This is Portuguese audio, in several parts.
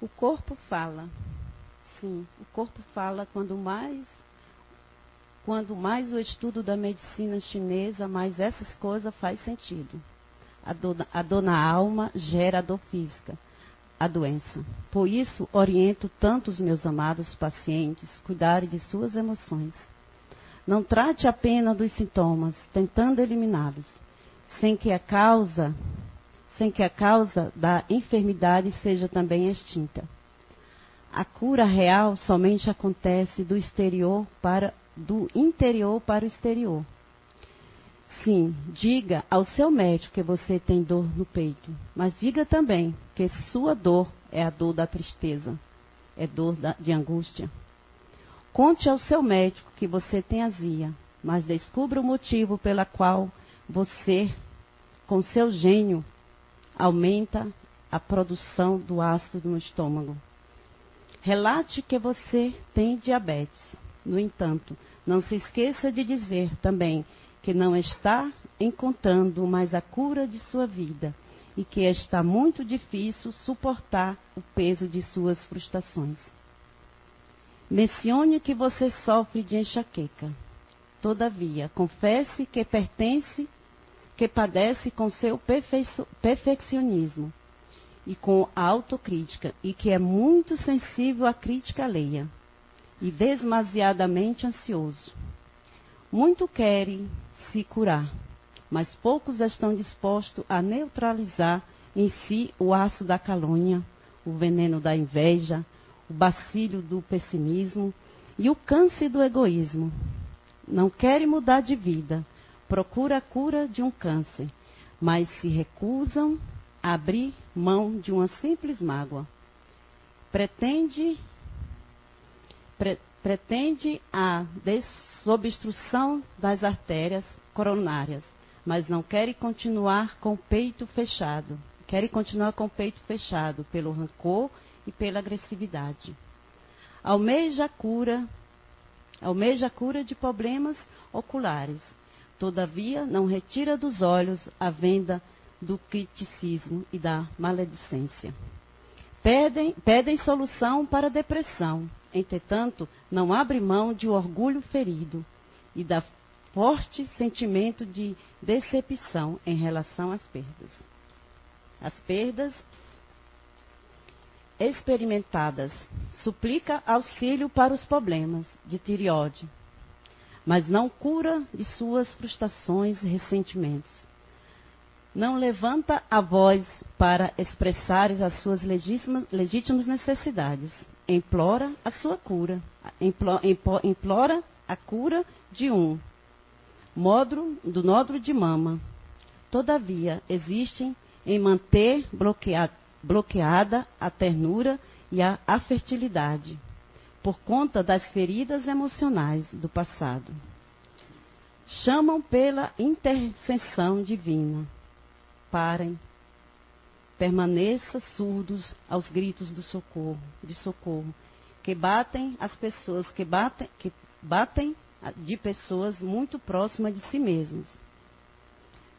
O corpo fala. Sim, o corpo fala quando mais quando mais o estudo da medicina chinesa, mais essas coisas faz sentido. A dor, a alma gera a dor física, a doença. Por isso, oriento tanto os meus amados pacientes cuidarem de suas emoções. Não trate apenas dos sintomas, tentando eliminá-los, sem que a causa, sem que a causa da enfermidade seja também extinta. A cura real somente acontece do exterior para do interior para o exterior. Sim, diga ao seu médico que você tem dor no peito, mas diga também que sua dor é a dor da tristeza, é dor da, de angústia. Conte ao seu médico que você tem azia, mas descubra o motivo pela qual você, com seu gênio, aumenta a produção do ácido no estômago. Relate que você tem diabetes. No entanto, não se esqueça de dizer também que não está encontrando mais a cura de sua vida e que está muito difícil suportar o peso de suas frustrações. Mencione que você sofre de enxaqueca. Todavia, confesse que pertence, que padece com seu perfeccionismo e com a autocrítica e que é muito sensível à crítica alheia e demasiadamente ansioso. Muito querem se curar, mas poucos estão dispostos a neutralizar em si o aço da calúnia, o veneno da inveja, o bacilho do pessimismo e o câncer do egoísmo. Não querem mudar de vida, procura a cura de um câncer, mas se recusam a abrir mão de uma simples mágoa. Pretende pre, pretende a desobstrução das artérias coronárias, mas não quer continuar com o peito fechado. Quer continuar com o peito fechado pelo rancor e pela agressividade. Almeja a cura, almeja a cura de problemas oculares. Todavia, não retira dos olhos a venda do criticismo e da maledicência. Pedem, pedem solução para a depressão. Entretanto, não abre mão de um orgulho ferido e da forte sentimento de decepção em relação às perdas. As perdas experimentadas suplica auxílio para os problemas de tireoide, mas não cura de suas frustrações e ressentimentos não levanta a voz para expressar as suas legítimas, necessidades. Implora a sua cura. Implora, a cura de um módulo, do nódulo de mama. Todavia, existem em manter bloqueada, a ternura e a fertilidade, por conta das feridas emocionais do passado. Chamam pela intercessão divina parem. Permaneça surdos aos gritos do socorro, de socorro, que batem as pessoas, que batem, que batem de pessoas muito próximas de si mesmos.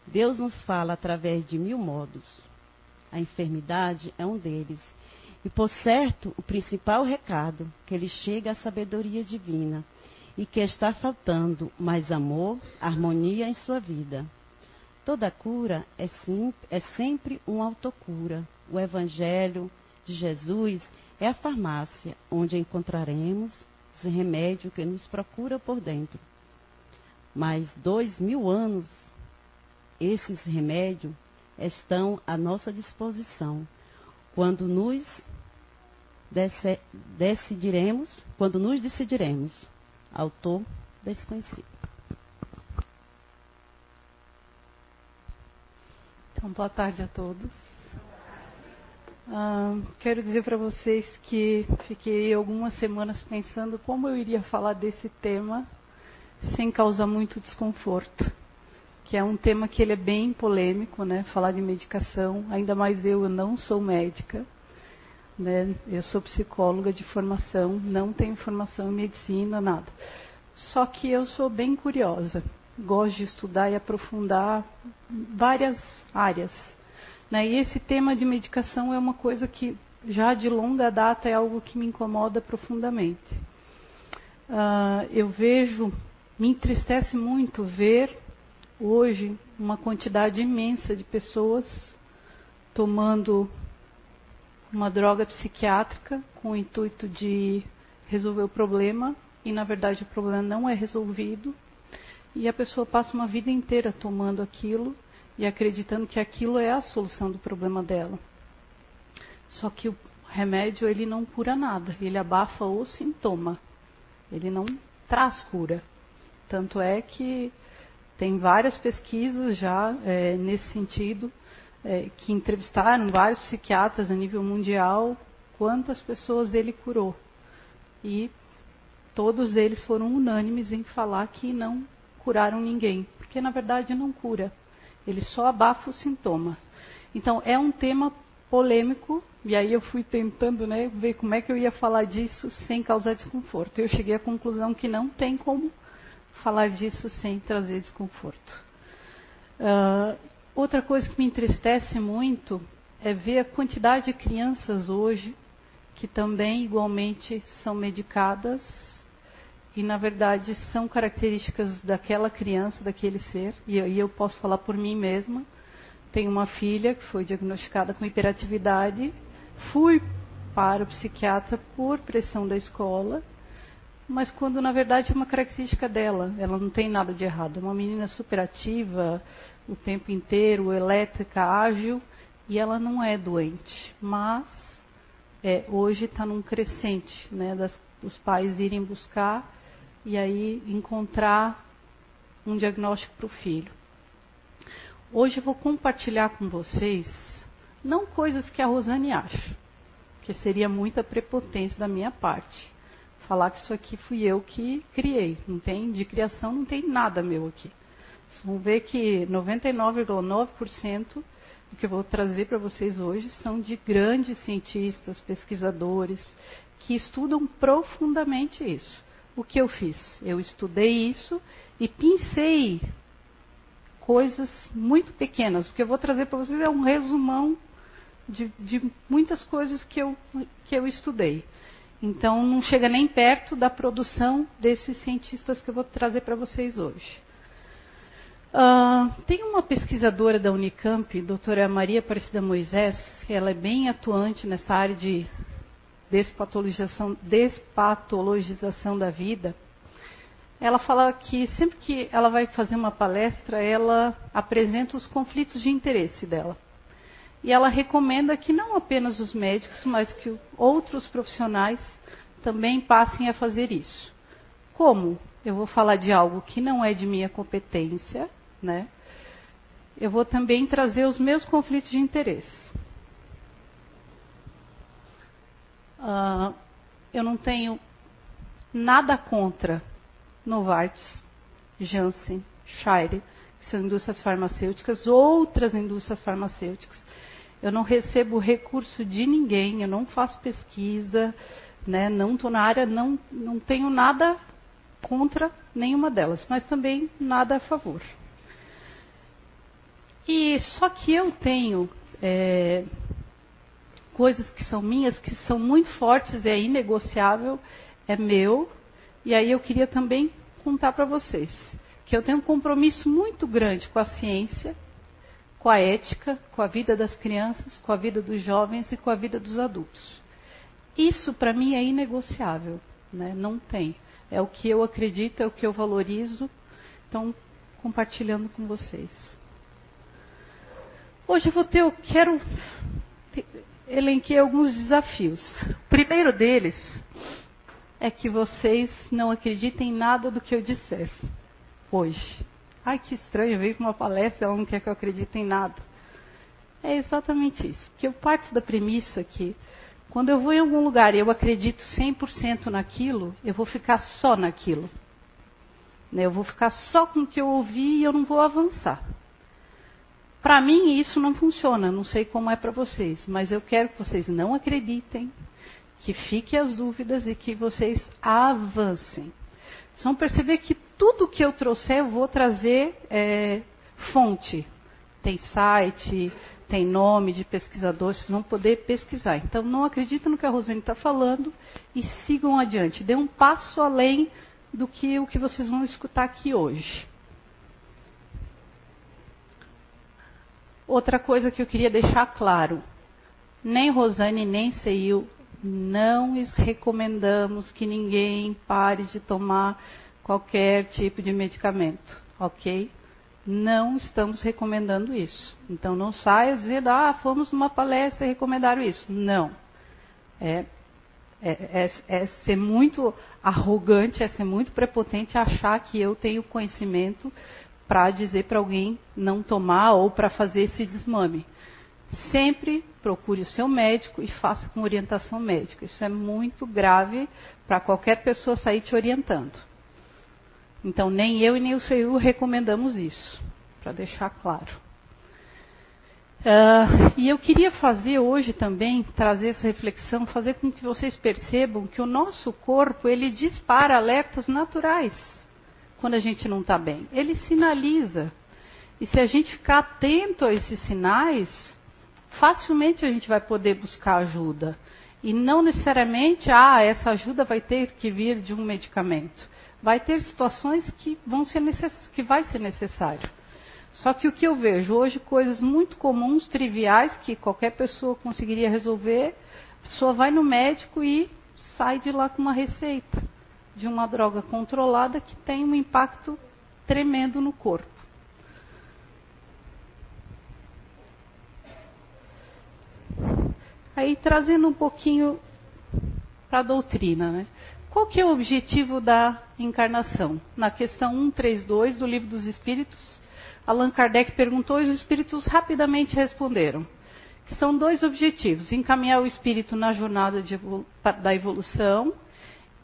Deus nos fala através de mil modos. A enfermidade é um deles. E, por certo, o principal recado que lhe chega à sabedoria divina e que está faltando mais amor, harmonia em sua vida. Toda cura é, sim, é sempre uma autocura. O Evangelho de Jesus é a farmácia onde encontraremos os remédios que nos procura por dentro. Mas dois mil anos, esses remédios estão à nossa disposição. Quando nos decidiremos, quando nos decidiremos, autor desconhecido. Então, boa tarde a todos. Ah, quero dizer para vocês que fiquei algumas semanas pensando como eu iria falar desse tema sem causar muito desconforto, que é um tema que ele é bem polêmico, né? Falar de medicação, ainda mais eu, eu não sou médica, né? Eu sou psicóloga de formação, não tenho formação em medicina, nada. Só que eu sou bem curiosa gosto de estudar e aprofundar várias áreas. Né? E esse tema de medicação é uma coisa que já de longa data é algo que me incomoda profundamente. Uh, eu vejo, me entristece muito ver hoje uma quantidade imensa de pessoas tomando uma droga psiquiátrica com o intuito de resolver o problema e na verdade o problema não é resolvido e a pessoa passa uma vida inteira tomando aquilo e acreditando que aquilo é a solução do problema dela. Só que o remédio ele não cura nada, ele abafa o sintoma, ele não traz cura. Tanto é que tem várias pesquisas já é, nesse sentido, é, que entrevistaram vários psiquiatras a nível mundial, quantas pessoas ele curou. E todos eles foram unânimes em falar que não curaram ninguém, porque na verdade não cura, ele só abafa o sintoma. Então é um tema polêmico, e aí eu fui tentando né, ver como é que eu ia falar disso sem causar desconforto. Eu cheguei à conclusão que não tem como falar disso sem trazer desconforto. Uh, outra coisa que me entristece muito é ver a quantidade de crianças hoje que também igualmente são medicadas e na verdade são características daquela criança, daquele ser, e aí eu posso falar por mim mesma. Tenho uma filha que foi diagnosticada com hiperatividade, fui para o psiquiatra por pressão da escola, mas quando na verdade é uma característica dela, ela não tem nada de errado. É uma menina superativa, o tempo inteiro, elétrica, ágil, e ela não é doente. Mas é, hoje está num crescente, né, das, dos pais irem buscar e aí encontrar um diagnóstico para o filho. Hoje eu vou compartilhar com vocês, não coisas que a Rosane acha, que seria muita prepotência da minha parte falar que isso aqui fui eu que criei. Não tem de criação, não tem nada meu aqui. Vocês vão ver que 99,9% do que eu vou trazer para vocês hoje são de grandes cientistas, pesquisadores que estudam profundamente isso. O que eu fiz? Eu estudei isso e pincei coisas muito pequenas. O que eu vou trazer para vocês é um resumão de, de muitas coisas que eu, que eu estudei. Então, não chega nem perto da produção desses cientistas que eu vou trazer para vocês hoje. Uh, tem uma pesquisadora da Unicamp, doutora Maria Aparecida Moisés, ela é bem atuante nessa área de despatologização, despatologização da vida. Ela fala que sempre que ela vai fazer uma palestra, ela apresenta os conflitos de interesse dela. E ela recomenda que não apenas os médicos, mas que outros profissionais também passem a fazer isso. Como? Eu vou falar de algo que não é de minha competência, né? Eu vou também trazer os meus conflitos de interesse. Uh, eu não tenho nada contra Novartis, Janssen, Shire, que são indústrias farmacêuticas, outras indústrias farmacêuticas eu não recebo recurso de ninguém, eu não faço pesquisa, né? não estou na área, não, não tenho nada contra nenhuma delas, mas também nada a favor. E só que eu tenho é, coisas que são minhas, que são muito fortes é inegociável, é meu, e aí eu queria também contar para vocês que eu tenho um compromisso muito grande com a ciência, com a ética, com a vida das crianças, com a vida dos jovens e com a vida dos adultos. Isso para mim é inegociável, né? não tem. É o que eu acredito, é o que eu valorizo. Então, compartilhando com vocês. Hoje eu vou ter, eu quero elenquei alguns desafios. O primeiro deles é que vocês não acreditem em nada do que eu disser hoje. Ai, que estranho, veio para uma palestra, ela não quer que eu acredite em nada. É exatamente isso. Porque eu parto da premissa que quando eu vou em algum lugar e eu acredito 100% naquilo, eu vou ficar só naquilo. Né, eu vou ficar só com o que eu ouvi e eu não vou avançar. Para mim, isso não funciona. Não sei como é para vocês, mas eu quero que vocês não acreditem, que fiquem as dúvidas e que vocês avancem. Vão perceber que tudo que eu trouxer, eu vou trazer é, fonte. Tem site, tem nome de pesquisador, vocês vão poder pesquisar. Então, não acreditem no que a Rosane está falando e sigam adiante. Dê um passo além do que o que vocês vão escutar aqui hoje. Outra coisa que eu queria deixar claro: nem Rosane nem Seil não recomendamos que ninguém pare de tomar qualquer tipo de medicamento, ok? Não estamos recomendando isso. Então não saia dizendo, ah, fomos numa palestra e recomendaram isso. Não. É, é, é, é ser muito arrogante, é ser muito prepotente achar que eu tenho conhecimento para dizer para alguém não tomar ou para fazer esse desmame. Sempre procure o seu médico e faça com orientação médica. Isso é muito grave para qualquer pessoa sair te orientando. Então, nem eu e nem o CEU recomendamos isso, para deixar claro. Uh, e eu queria fazer hoje também, trazer essa reflexão, fazer com que vocês percebam que o nosso corpo, ele dispara alertas naturais quando a gente não está bem. Ele sinaliza. E se a gente ficar atento a esses sinais, facilmente a gente vai poder buscar ajuda. E não necessariamente, ah, essa ajuda vai ter que vir de um medicamento vai ter situações que vão ser necess... que vai ser necessário. Só que o que eu vejo hoje, coisas muito comuns, triviais, que qualquer pessoa conseguiria resolver, a pessoa vai no médico e sai de lá com uma receita de uma droga controlada que tem um impacto tremendo no corpo. Aí trazendo um pouquinho para a doutrina, né? Qual que é o objetivo da encarnação? Na questão 132 do Livro dos Espíritos, Allan Kardec perguntou e os espíritos rapidamente responderam. São dois objetivos: encaminhar o espírito na jornada evolu da evolução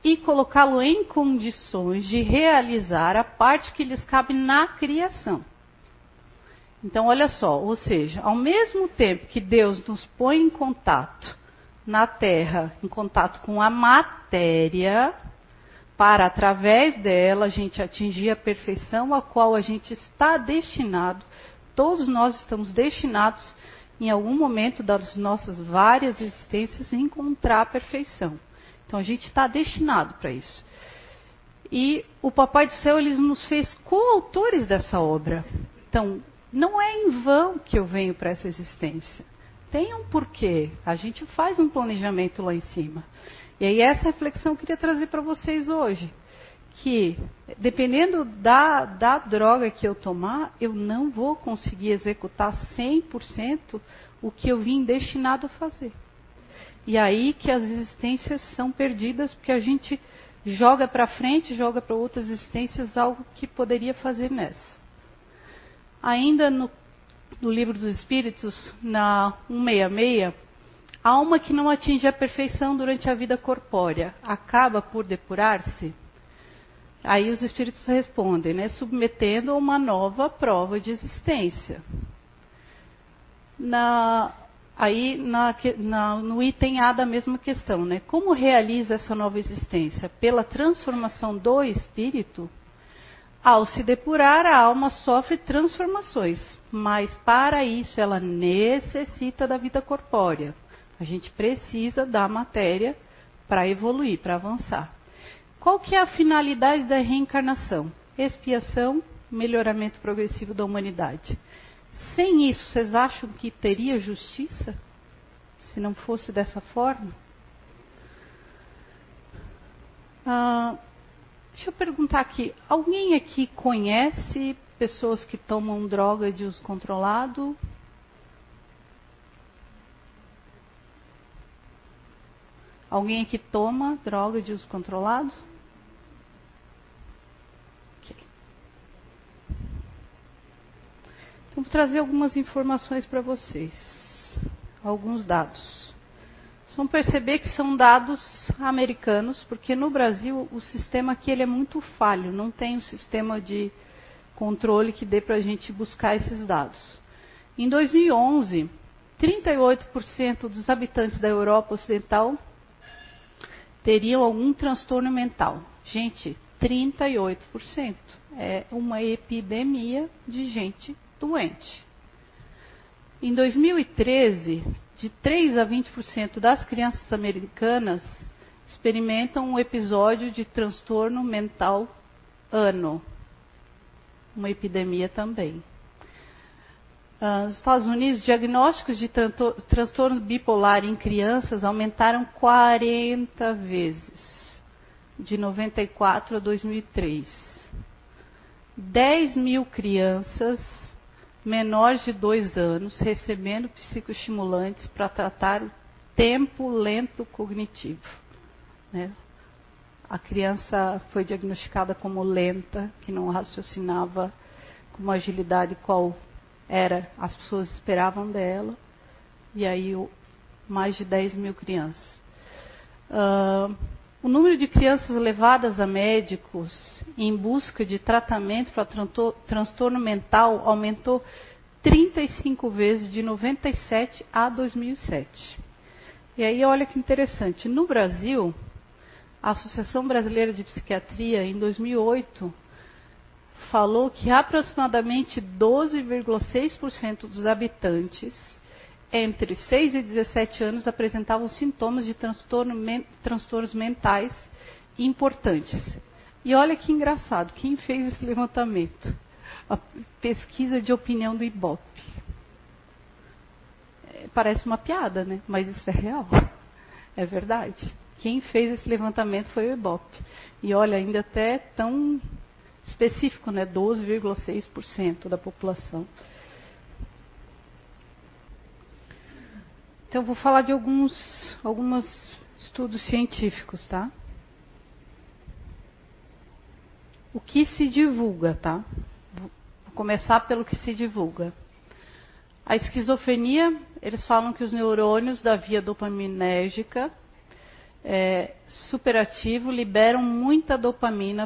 e colocá-lo em condições de realizar a parte que lhes cabe na criação. Então, olha só, ou seja, ao mesmo tempo que Deus nos põe em contato na Terra em contato com a matéria, para através dela a gente atingir a perfeição a qual a gente está destinado. Todos nós estamos destinados em algum momento das nossas várias existências a encontrar a perfeição. Então a gente está destinado para isso. E o Papai do Céu ele nos fez coautores dessa obra. Então não é em vão que eu venho para essa existência tem um porquê. A gente faz um planejamento lá em cima. E aí essa reflexão eu queria trazer para vocês hoje. Que, dependendo da, da droga que eu tomar, eu não vou conseguir executar 100% o que eu vim destinado a fazer. E aí que as existências são perdidas, porque a gente joga para frente, joga para outras existências algo que poderia fazer nessa. Ainda no no Livro dos Espíritos, na 166, a alma que não atinge a perfeição durante a vida corpórea acaba por depurar-se? Aí os espíritos respondem, né, submetendo a uma nova prova de existência. Na, aí na, na, no item A da mesma questão, né, como realiza essa nova existência? Pela transformação do espírito? Ao se depurar, a alma sofre transformações, mas para isso ela necessita da vida corpórea. A gente precisa da matéria para evoluir, para avançar. Qual que é a finalidade da reencarnação? Expiação, melhoramento progressivo da humanidade. Sem isso, vocês acham que teria justiça? Se não fosse dessa forma? Ah, Deixa eu perguntar aqui, alguém aqui conhece pessoas que tomam droga de uso controlado? Alguém aqui toma droga de uso controlado? Ok. Então, vou trazer algumas informações para vocês. Alguns dados. Vão perceber que são dados americanos, porque no Brasil o sistema aqui ele é muito falho, não tem um sistema de controle que dê para a gente buscar esses dados. Em 2011, 38% dos habitantes da Europa Ocidental teriam algum transtorno mental. Gente, 38%. É uma epidemia de gente doente. Em 2013, de 3 a 20% das crianças americanas experimentam um episódio de transtorno mental ano. Uma epidemia também. Uh, nos Estados Unidos, diagnósticos de transtorno bipolar em crianças aumentaram 40 vezes, de 94 a 2003. 10 mil crianças menores de 2 anos recebendo psicoestimulantes para tratar o tempo lento cognitivo. Né? A criança foi diagnosticada como lenta, que não raciocinava com uma agilidade qual era, as pessoas esperavam dela, e aí mais de 10 mil crianças. Uh, o número de crianças levadas a médicos em busca de tratamento para transtorno mental aumentou 35 vezes de 97 a 2007. E aí olha que interessante, no Brasil, a Associação Brasileira de Psiquiatria em 2008 falou que aproximadamente 12,6% dos habitantes entre 6 e 17 anos apresentavam sintomas de transtorno, transtornos mentais importantes. E olha que engraçado, quem fez esse levantamento? A pesquisa de opinião do IBOP. É, parece uma piada, né? Mas isso é real. É verdade. Quem fez esse levantamento foi o IBOP. E olha, ainda até tão específico, né? 12,6% da população. Então, vou falar de alguns alguns estudos científicos, tá? O que se divulga, tá? Vou começar pelo que se divulga. A esquizofrenia, eles falam que os neurônios da via dopaminérgica é, superativo liberam muita dopamina,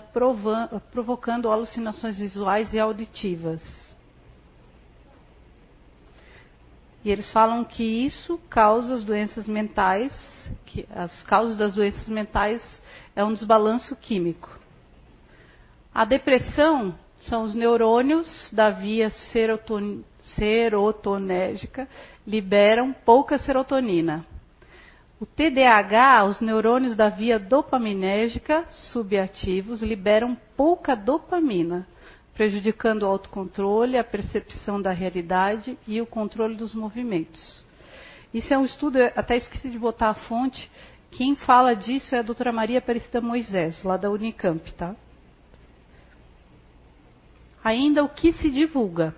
provocando alucinações visuais e auditivas. E eles falam que isso causa as doenças mentais, que as causas das doenças mentais é um desbalanço químico. A depressão são os neurônios da via seroton serotonérgica liberam pouca serotonina. O TDAH, os neurônios da via dopaminérgica subativos, liberam pouca dopamina, prejudicando o autocontrole, a percepção da realidade e o controle dos movimentos. Isso é um estudo, até esqueci de botar a fonte. Quem fala disso é a doutora Maria Aparecida Moisés, lá da Unicamp, tá? Ainda o que se divulga?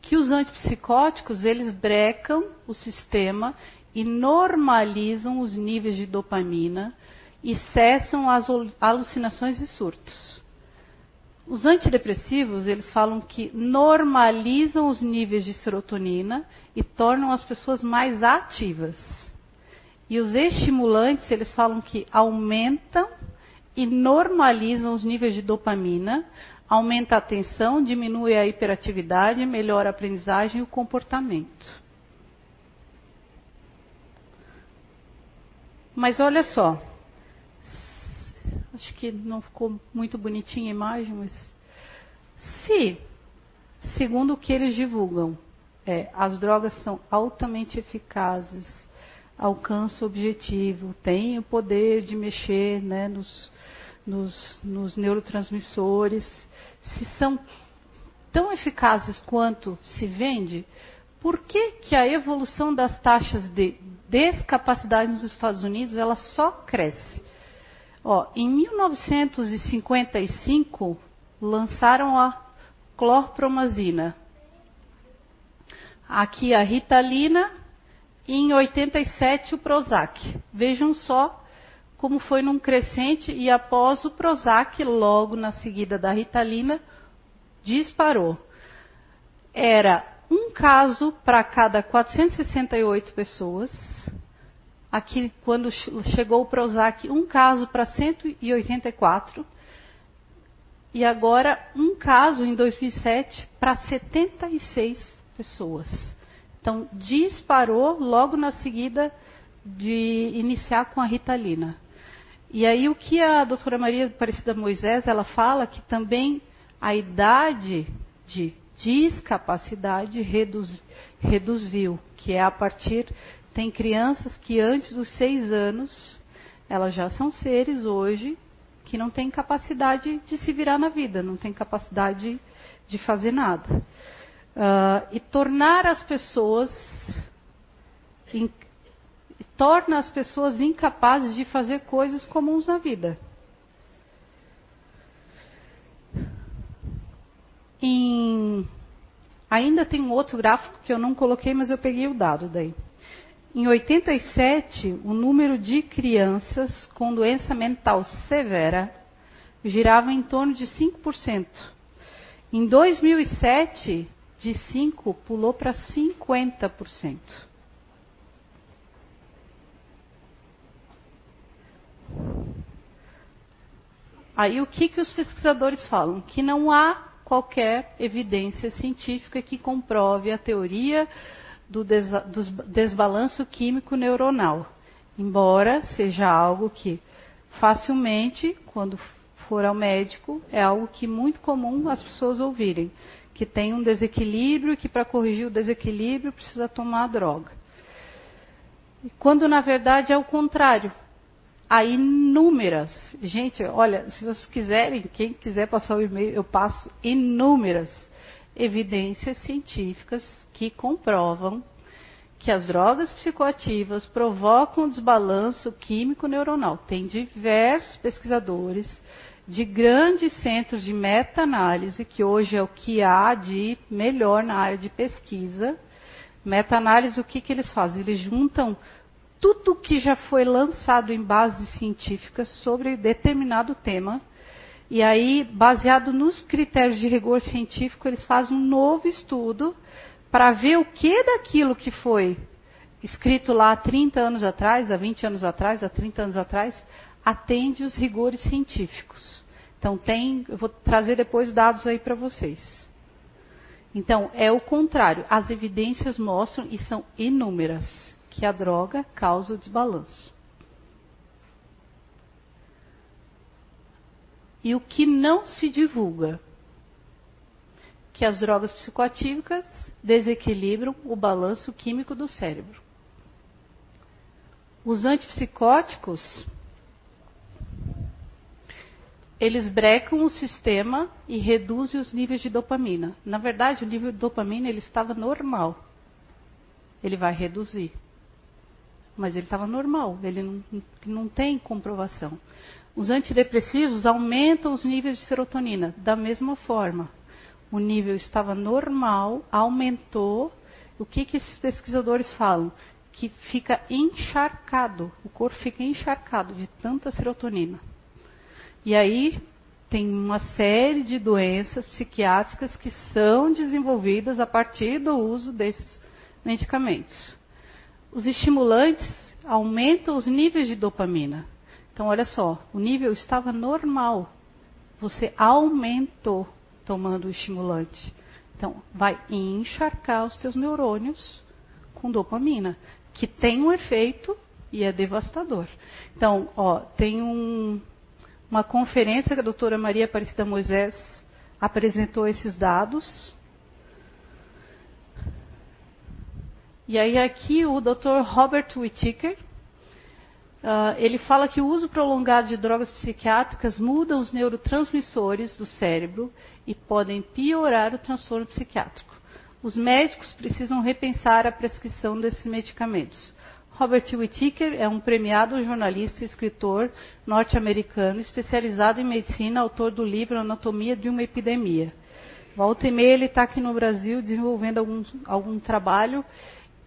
Que os antipsicóticos, eles brecam o sistema e normalizam os níveis de dopamina e cessam as alucinações e surtos. Os antidepressivos, eles falam que normalizam os níveis de serotonina e tornam as pessoas mais ativas. E os estimulantes, eles falam que aumentam e normalizam os níveis de dopamina, aumenta a atenção, diminui a hiperatividade, melhora a aprendizagem e o comportamento. Mas olha só. Acho que não ficou muito bonitinha a imagem, mas. Se, segundo o que eles divulgam, é, as drogas são altamente eficazes, alcançam o objetivo, têm o poder de mexer né, nos, nos, nos neurotransmissores, se são tão eficazes quanto se vende, por que, que a evolução das taxas de discapacidade nos Estados Unidos ela só cresce? Ó, em 1955 lançaram a clorpromazina. Aqui a Ritalina e em 87 o Prozac. Vejam só como foi num crescente e após o Prozac, logo na seguida da Ritalina, disparou. Era um caso para cada 468 pessoas. Aqui, quando chegou o Prozac, um caso para 184. E agora, um caso em 2007 para 76 pessoas. Então, disparou logo na seguida de iniciar com a Ritalina. E aí, o que a doutora Maria Aparecida Moisés, ela fala que também a idade de discapacidade reduz, reduziu, que é a partir tem crianças que antes dos seis anos elas já são seres hoje que não têm capacidade de se virar na vida, não têm capacidade de fazer nada. Uh, e tornar as pessoas in, torna as pessoas incapazes de fazer coisas comuns na vida. Em, ainda tem um outro gráfico que eu não coloquei, mas eu peguei o dado daí. Em 87, o número de crianças com doença mental severa girava em torno de 5%. Em 2007, de 5 pulou para 50%. Aí o que, que os pesquisadores falam? Que não há qualquer evidência científica que comprove a teoria do, desbalanço químico neuronal, embora seja algo que facilmente, quando for ao médico, é algo que é muito comum as pessoas ouvirem, que tem um desequilíbrio e que para corrigir o desequilíbrio precisa tomar droga. Quando na verdade é o contrário há inúmeras. Gente, olha, se vocês quiserem, quem quiser passar o e-mail, eu passo inúmeras evidências científicas que comprovam que as drogas psicoativas provocam desbalanço químico neuronal. Tem diversos pesquisadores de grandes centros de meta-análise, que hoje é o que há de melhor na área de pesquisa. Meta-análise, o que, que eles fazem? Eles juntam tudo que já foi lançado em bases científicas sobre determinado tema. E aí, baseado nos critérios de rigor científico, eles fazem um novo estudo para ver o que daquilo que foi escrito lá há 30 anos atrás, há 20 anos atrás, há 30 anos atrás, atende os rigores científicos. Então tem, eu vou trazer depois dados aí para vocês. Então, é o contrário. As evidências mostram, e são inúmeras, que a droga causa o desbalanço. E o que não se divulga? Que as drogas psicoativas desequilibram o balanço químico do cérebro. Os antipsicóticos, eles brecam o sistema e reduzem os níveis de dopamina. Na verdade, o nível de dopamina ele estava normal. Ele vai reduzir mas ele estava normal, ele não, não tem comprovação. Os antidepressivos aumentam os níveis de serotonina da mesma forma. O nível estava normal, aumentou. O que, que esses pesquisadores falam? Que fica encharcado, o corpo fica encharcado de tanta serotonina. E aí tem uma série de doenças psiquiátricas que são desenvolvidas a partir do uso desses medicamentos. Os estimulantes aumentam os níveis de dopamina. Então, olha só, o nível estava normal. Você aumentou tomando o estimulante. Então, vai encharcar os teus neurônios com dopamina, que tem um efeito e é devastador. Então, ó, tem um, uma conferência que a doutora Maria Aparecida Moisés apresentou esses dados E aí aqui o Dr. Robert Whittaker, uh, ele fala que o uso prolongado de drogas psiquiátricas muda os neurotransmissores do cérebro e podem piorar o transtorno psiquiátrico. Os médicos precisam repensar a prescrição desses medicamentos. Robert Whittaker é um premiado jornalista e escritor norte-americano especializado em medicina, autor do livro Anatomia de uma Epidemia. Volta e meia ele está aqui no Brasil desenvolvendo algum, algum trabalho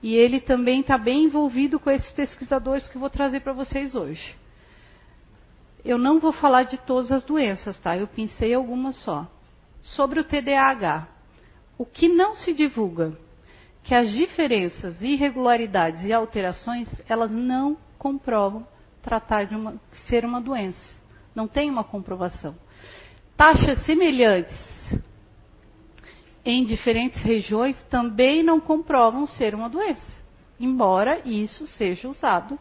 e ele também está bem envolvido com esses pesquisadores que eu vou trazer para vocês hoje. Eu não vou falar de todas as doenças, tá? Eu pensei algumas só. Sobre o TDAH. O que não se divulga? Que as diferenças, irregularidades e alterações, elas não comprovam tratar de uma, ser uma doença. Não tem uma comprovação. Taxas semelhantes em diferentes regiões também não comprovam ser uma doença, embora isso seja usado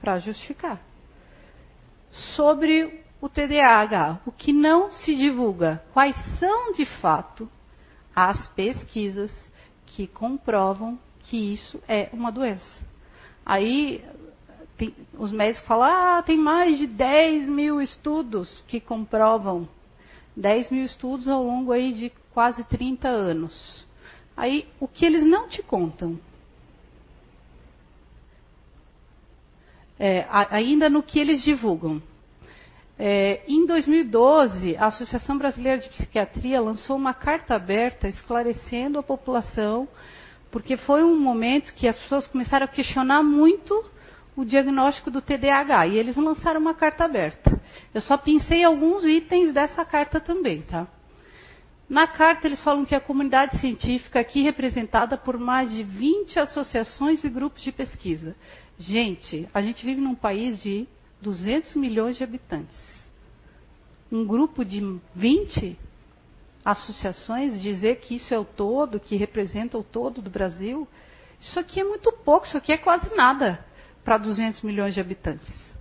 para justificar. Sobre o TDAH, o que não se divulga, quais são de fato as pesquisas que comprovam que isso é uma doença. Aí tem, os médicos falam, ah, tem mais de 10 mil estudos que comprovam. 10 mil estudos ao longo aí de quase 30 anos. Aí, o que eles não te contam? É, ainda no que eles divulgam. É, em 2012, a Associação Brasileira de Psiquiatria lançou uma carta aberta esclarecendo a população, porque foi um momento que as pessoas começaram a questionar muito o diagnóstico do TDAH e eles lançaram uma carta aberta. Eu só pensei alguns itens dessa carta também, tá? Na carta eles falam que a comunidade científica aqui representada por mais de 20 associações e grupos de pesquisa. Gente, a gente vive num país de 200 milhões de habitantes. Um grupo de 20 associações dizer que isso é o todo, que representa o todo do Brasil, isso aqui é muito pouco, isso aqui é quase nada para 200 milhões de habitantes.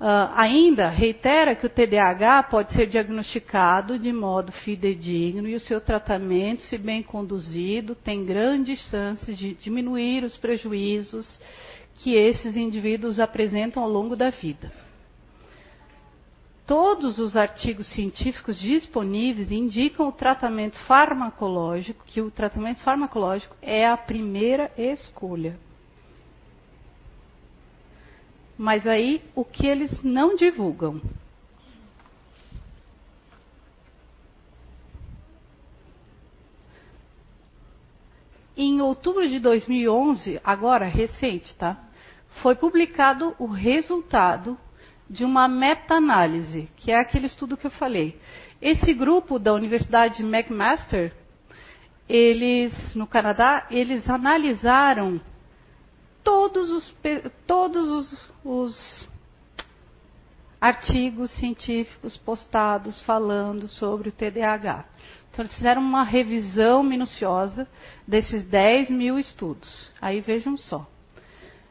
Uh, ainda reitera que o TDAH pode ser diagnosticado de modo fidedigno e o seu tratamento, se bem conduzido, tem grandes chances de diminuir os prejuízos que esses indivíduos apresentam ao longo da vida. Todos os artigos científicos disponíveis indicam o tratamento farmacológico, que o tratamento farmacológico é a primeira escolha. Mas aí, o que eles não divulgam? Em outubro de 2011, agora recente, tá? Foi publicado o resultado de uma meta-análise, que é aquele estudo que eu falei. Esse grupo da Universidade McMaster, eles no Canadá, eles analisaram todos os, todos os, os artigos científicos postados falando sobre o TDAH. Então, eles fizeram uma revisão minuciosa desses 10 mil estudos. Aí vejam só.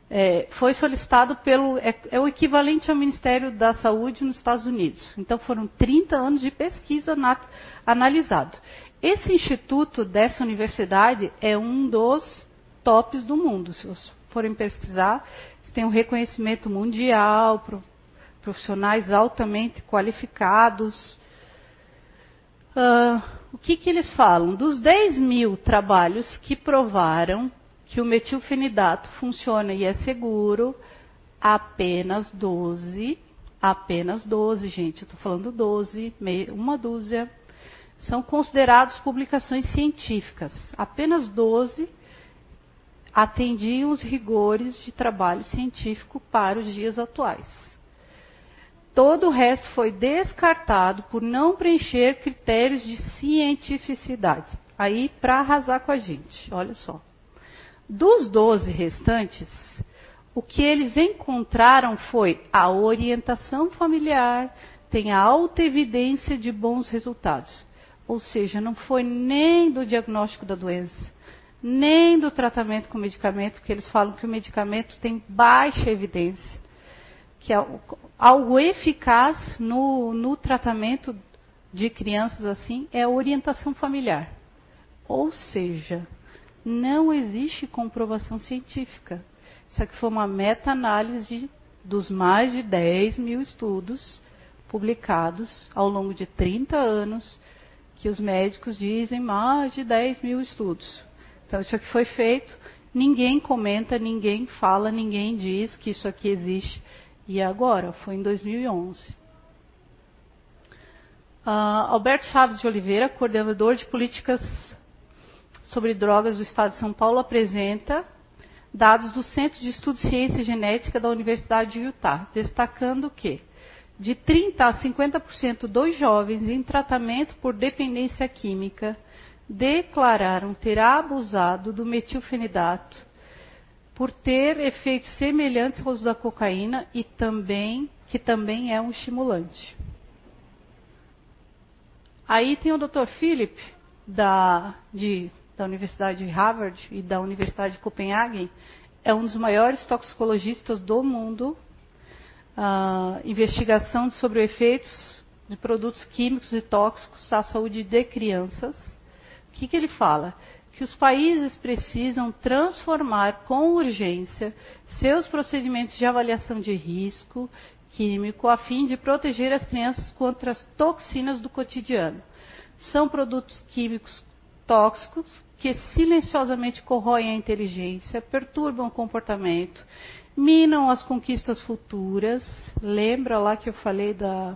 É, foi solicitado pelo. É, é, o equivalente ao Ministério da Saúde nos Estados Unidos. Então, foram 30 anos de pesquisa na, analisado. Esse instituto dessa universidade é um dos tops do mundo. Se você forem pesquisar, tem um reconhecimento mundial, profissionais altamente qualificados. Uh, o que, que eles falam? Dos 10 mil trabalhos que provaram que o metilfenidato funciona e é seguro, apenas 12, apenas 12, gente, estou falando 12, uma dúzia, são considerados publicações científicas. Apenas 12 atendiam os rigores de trabalho científico para os dias atuais. Todo o resto foi descartado por não preencher critérios de cientificidade. Aí, para arrasar com a gente, olha só. Dos 12 restantes, o que eles encontraram foi a orientação familiar, tem alta evidência de bons resultados. Ou seja, não foi nem do diagnóstico da doença, nem do tratamento com medicamento, porque eles falam que o medicamento tem baixa evidência, que é algo eficaz no, no tratamento de crianças assim é a orientação familiar. Ou seja, não existe comprovação científica. Isso aqui foi uma meta-análise dos mais de 10 mil estudos publicados ao longo de 30 anos, que os médicos dizem mais de 10 mil estudos. Então, isso aqui foi feito, ninguém comenta, ninguém fala, ninguém diz que isso aqui existe. E agora? Foi em 2011. Uh, ah, Alberto Chaves de Oliveira, coordenador de políticas sobre drogas do Estado de São Paulo, apresenta dados do Centro de Estudos de Ciência e Genética da Universidade de Utah, destacando que de 30 a 50% dos jovens em tratamento por dependência química declararam ter abusado do metilfenidato por ter efeitos semelhantes aos da cocaína e também que também é um estimulante. Aí tem o Dr. Philip da, de, da Universidade de Harvard e da Universidade de Copenhague, é um dos maiores toxicologistas do mundo. Uh, investigação sobre efeitos de produtos químicos e tóxicos à saúde de crianças que, que ele fala? Que os países precisam transformar com urgência seus procedimentos de avaliação de risco químico a fim de proteger as crianças contra as toxinas do cotidiano. São produtos químicos tóxicos que silenciosamente corroem a inteligência, perturbam o comportamento, minam as conquistas futuras. Lembra lá que eu falei da.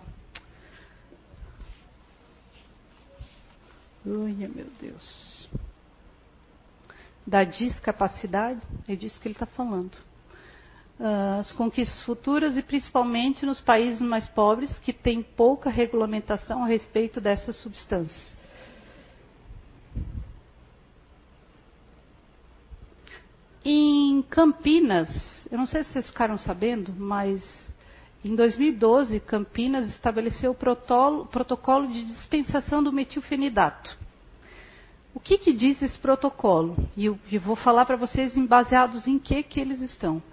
Ui, meu Deus. Da discapacidade? É disso que ele está falando. Uh, as conquistas futuras e principalmente nos países mais pobres que têm pouca regulamentação a respeito dessas substâncias. Em Campinas, eu não sei se vocês ficaram sabendo, mas em 2012, Campinas estabeleceu o protocolo, de dispensação do metilfenidato. O que, que diz esse protocolo? E eu, eu vou falar para vocês em baseados em que, que eles estão.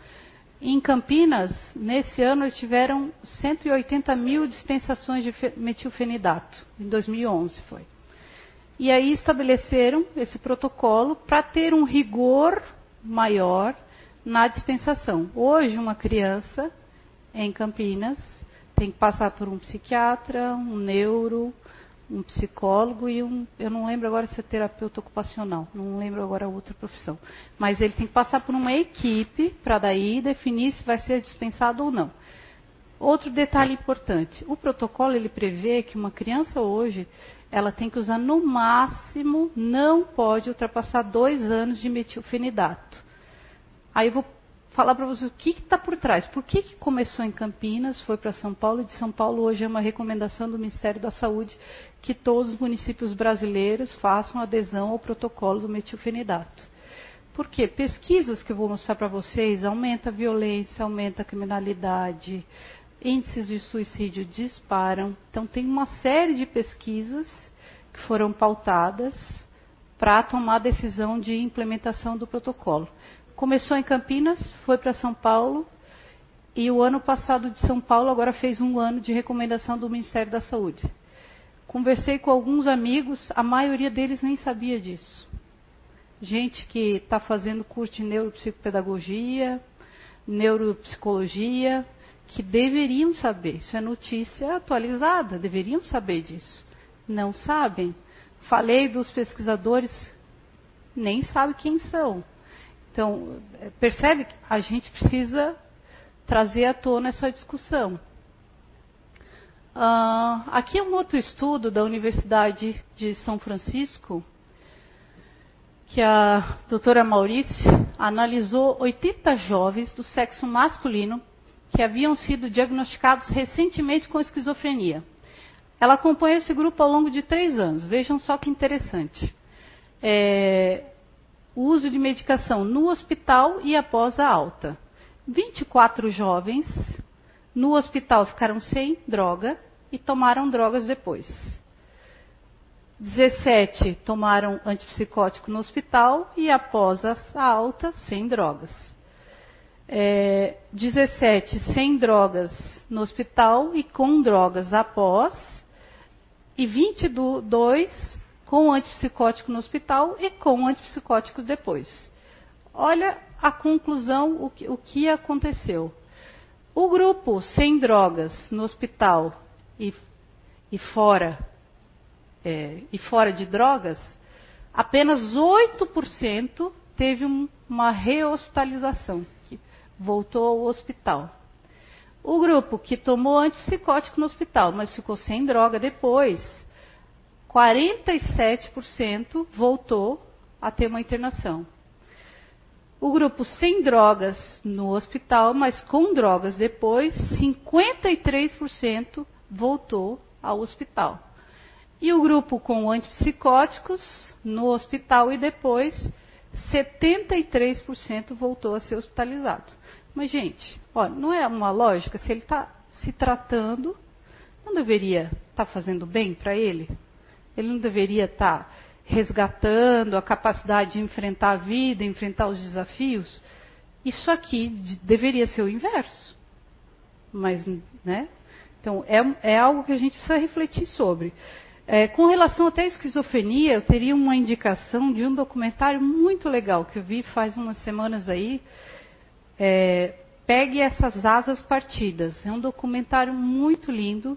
Em Campinas, nesse ano, eles tiveram 180 mil dispensações de metilfenidato. Em 2011 foi. E aí estabeleceram esse protocolo para ter um rigor maior na dispensação. Hoje, uma criança em Campinas tem que passar por um psiquiatra, um neuro, um psicólogo e um, eu não lembro agora se é terapeuta ocupacional, não lembro agora outra profissão. Mas ele tem que passar por uma equipe para daí definir se vai ser dispensado ou não. Outro detalhe importante, o protocolo ele prevê que uma criança hoje ela tem que usar no máximo, não pode ultrapassar dois anos de metilfenidato. Aí eu vou falar para vocês o que está por trás. Por que, que começou em Campinas, foi para São Paulo, e de São Paulo hoje é uma recomendação do Ministério da Saúde que todos os municípios brasileiros façam adesão ao protocolo do metilfenidato. Por quê? Pesquisas que eu vou mostrar para vocês aumenta a violência, aumenta a criminalidade, índices de suicídio disparam. Então, tem uma série de pesquisas que foram pautadas para tomar a decisão de implementação do protocolo. Começou em Campinas, foi para São Paulo, e o ano passado de São Paulo agora fez um ano de recomendação do Ministério da Saúde. Conversei com alguns amigos, a maioria deles nem sabia disso. Gente que está fazendo curso de neuropsicopedagogia, neuropsicologia, que deveriam saber. Isso é notícia atualizada, deveriam saber disso. Não sabem. Falei dos pesquisadores, nem sabe quem são. Então, percebe que a gente precisa trazer à tona essa discussão. Uh, aqui é um outro estudo da Universidade de São Francisco, que a doutora Maurice analisou 80 jovens do sexo masculino que haviam sido diagnosticados recentemente com esquizofrenia. Ela acompanhou esse grupo ao longo de três anos. Vejam só que interessante. É, uso de medicação no hospital e após a alta. 24 jovens no hospital ficaram sem droga e tomaram drogas depois. 17 tomaram antipsicótico no hospital e após a alta, sem drogas é, 17 sem drogas no hospital e com drogas após, e 22 com antipsicótico no hospital e com antipsicótico depois. Olha a conclusão, o que, o que aconteceu. O grupo sem drogas no hospital e, e fora é, e fora de drogas, apenas 8% teve um, uma rehospitalização voltou ao hospital. O grupo que tomou antipsicótico no hospital, mas ficou sem droga depois, 47% voltou a ter uma internação. O grupo sem drogas no hospital, mas com drogas depois, 53% voltou ao hospital. E o grupo com antipsicóticos no hospital e depois, 73% voltou a ser hospitalizado. Mas, gente, ó, não é uma lógica? Se ele está se tratando, não deveria estar tá fazendo bem para ele? Ele não deveria estar tá resgatando a capacidade de enfrentar a vida, enfrentar os desafios? Isso aqui deveria ser o inverso. Mas, né? Então, é, é algo que a gente precisa refletir sobre. É, com relação até à esquizofrenia, eu teria uma indicação de um documentário muito legal que eu vi faz umas semanas aí. É, Pegue essas asas partidas. É um documentário muito lindo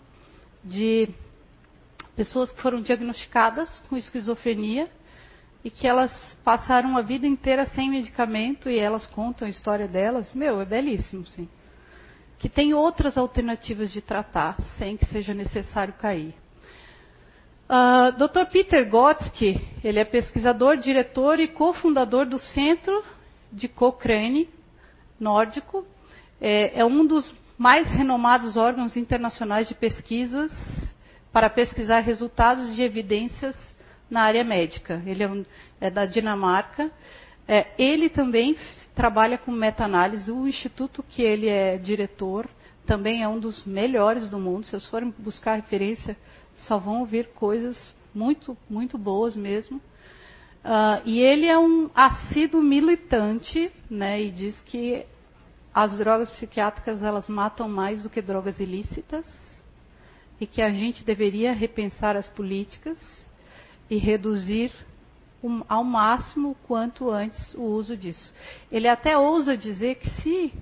de pessoas que foram diagnosticadas com esquizofrenia e que elas passaram a vida inteira sem medicamento e elas contam a história delas. Meu, é belíssimo, sim. Que tem outras alternativas de tratar sem que seja necessário cair. Uh, ah, Dr. Peter Gotsky, ele é pesquisador, diretor e cofundador do Centro de Cochrane nórdico. É, é um dos mais renomados órgãos internacionais de pesquisas para pesquisar resultados de evidências na área médica. Ele é, um, é da Dinamarca. É, ele também trabalha com meta-análise. O instituto que ele é diretor também é um dos melhores do mundo. Se vocês forem buscar referência, só vão ouvir coisas muito, muito boas mesmo. Uh, e ele é um assíduo militante, né, e diz que as drogas psiquiátricas elas matam mais do que drogas ilícitas e que a gente deveria repensar as políticas e reduzir ao máximo quanto antes o uso disso. Ele até ousa dizer que se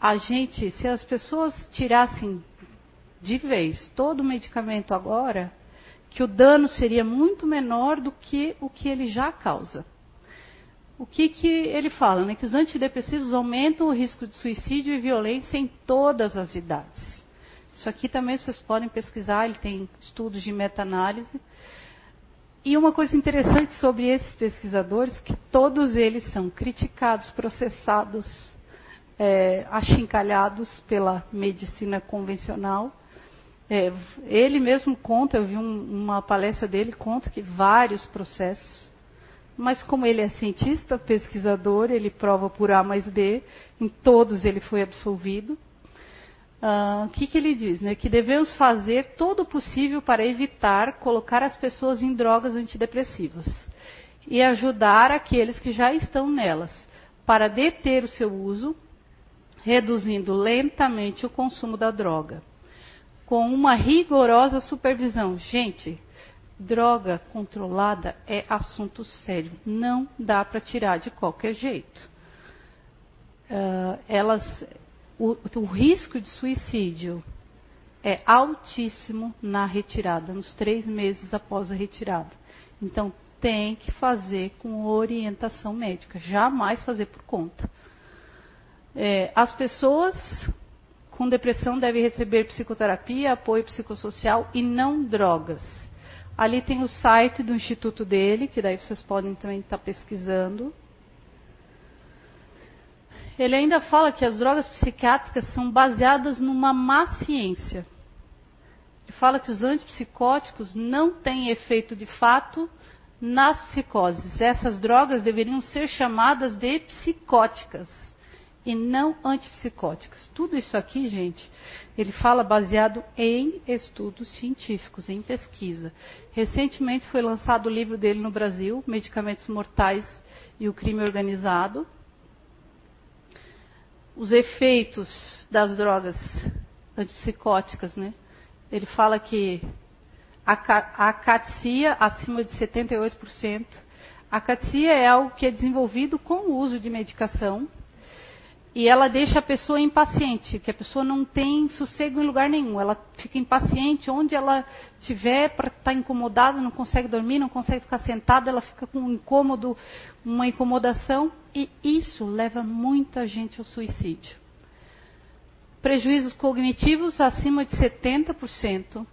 a gente, se as pessoas tirassem de vez todo o medicamento agora, que o dano seria muito menor do que o que ele já causa. O que, que ele fala? Né? Que os antidepressivos aumentam o risco de suicídio e violência em todas as idades. Isso aqui também vocês podem pesquisar, ele tem estudos de meta-análise. E uma coisa interessante sobre esses pesquisadores, que todos eles são criticados, processados, é, achincalhados pela medicina convencional. É, ele mesmo conta, eu vi um, uma palestra dele, conta que vários processos, mas como ele é cientista, pesquisador, ele prova por A mais B, em todos ele foi absolvido. Uh, o que, que, ele diz? Né? Que devemos fazer todo o possível para evitar colocar as pessoas em drogas antidepressivas e ajudar aqueles que já estão nelas para deter o seu uso, reduzindo lentamente o consumo da droga, com uma rigorosa supervisão. Gente, droga controlada é assunto sério, não dá para tirar de qualquer jeito. Uh, elas o, o risco de suicídio é altíssimo na retirada, nos três meses após a retirada. Então, tem que fazer com orientação médica, jamais fazer por conta. É, as pessoas com depressão devem receber psicoterapia, apoio psicossocial e não drogas. Ali tem o site do instituto dele, que daí vocês podem também estar pesquisando ele ainda fala que as drogas psiquiátricas são baseadas numa má ciência. Ele fala que os antipsicóticos não têm efeito de fato nas psicoses. Essas drogas deveriam ser chamadas de psicóticas e não antipsicóticas. Tudo isso aqui, gente, ele fala baseado em estudos científicos, em pesquisa. Recentemente foi lançado o livro dele no Brasil, Medicamentos Mortais e o Crime Organizado os efeitos das drogas antipsicóticas, né? Ele fala que a acatia acima de 78%. A acatia é algo que é desenvolvido com o uso de medicação e ela deixa a pessoa impaciente, que a pessoa não tem sossego em lugar nenhum. Ela fica impaciente onde ela tiver para estar tá incomodada, não consegue dormir, não consegue ficar sentada, ela fica com um incômodo, uma incomodação, e isso leva muita gente ao suicídio. Prejuízos cognitivos acima de 70%,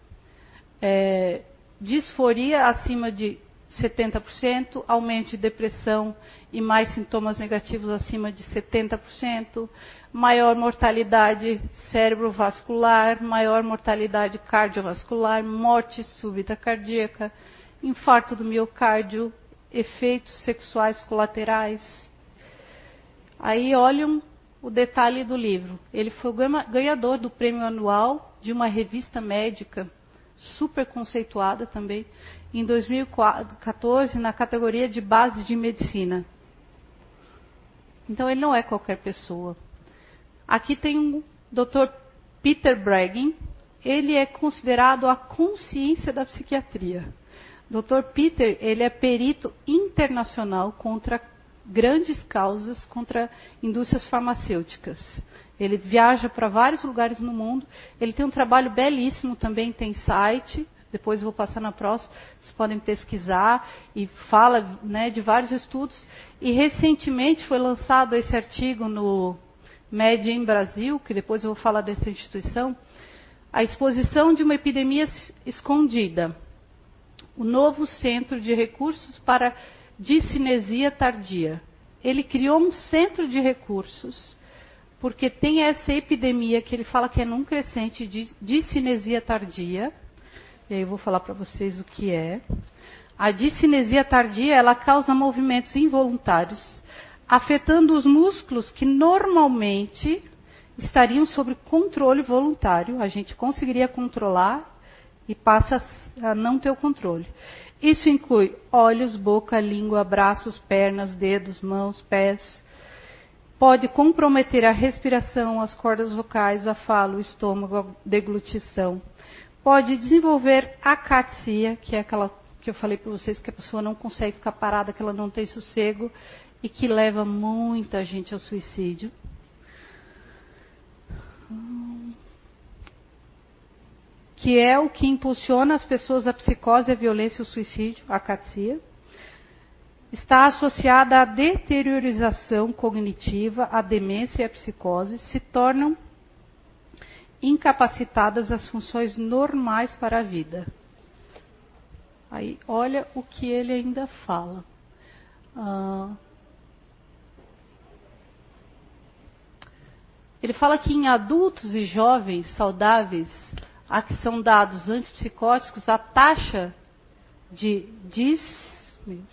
é, disforia acima de 70%, aumento de depressão e mais sintomas negativos acima de 70%, maior mortalidade cerebrovascular, maior mortalidade cardiovascular, morte súbita cardíaca, infarto do miocárdio, efeitos sexuais colaterais. Aí olham o detalhe do livro. Ele foi ganhador do prêmio anual de uma revista médica super conceituada também, em 2014 na categoria de base de medicina. Então ele não é qualquer pessoa. Aqui tem um Dr. Peter Bragging, ele é considerado a consciência da psiquiatria. Dr. Peter, ele é perito internacional contra grandes causas, contra indústrias farmacêuticas. Ele viaja para vários lugares no mundo. Ele tem um trabalho belíssimo também, tem site. Depois vou passar na próxima. Vocês podem pesquisar e fala né, de vários estudos. E recentemente foi lançado esse artigo no Medin Brasil, que depois eu vou falar dessa instituição, a exposição de uma epidemia escondida. O novo Centro de Recursos para Discinesia Tardia. Ele criou um centro de recursos, porque tem essa epidemia que ele fala que é num crescente de discinesia tardia. E aí eu vou falar para vocês o que é. A discinesia tardia, ela causa movimentos involuntários, afetando os músculos que normalmente estariam sob controle voluntário, a gente conseguiria controlar e passa a não ter o controle. Isso inclui olhos, boca, língua, braços, pernas, dedos, mãos, pés. Pode comprometer a respiração, as cordas vocais, a fala, o estômago, a deglutição. Pode desenvolver acaxia, que é aquela que eu falei para vocês que a pessoa não consegue ficar parada, que ela não tem sossego e que leva muita gente ao suicídio. Que é o que impulsiona as pessoas à psicose, à violência e ao suicídio, a catia, está associada à deteriorização cognitiva, à demência e à psicose, se tornam incapacitadas as funções normais para a vida. Aí, olha o que ele ainda fala. Ah, Ele fala que em adultos e jovens saudáveis, a que são dados antipsicóticos, a taxa de dis,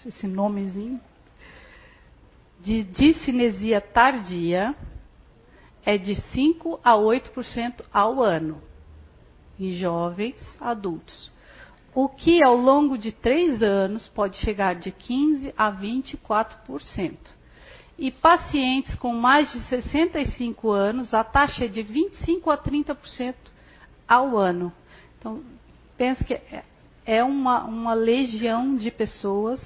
esse nomezinho, de discinesia tardia é de 5 a 8% ao ano, em jovens adultos. O que ao longo de três anos pode chegar de 15 a 24%. E pacientes com mais de 65 anos, a taxa é de 25 a 30% ao ano. Então, pensa que é, é uma, uma legião de pessoas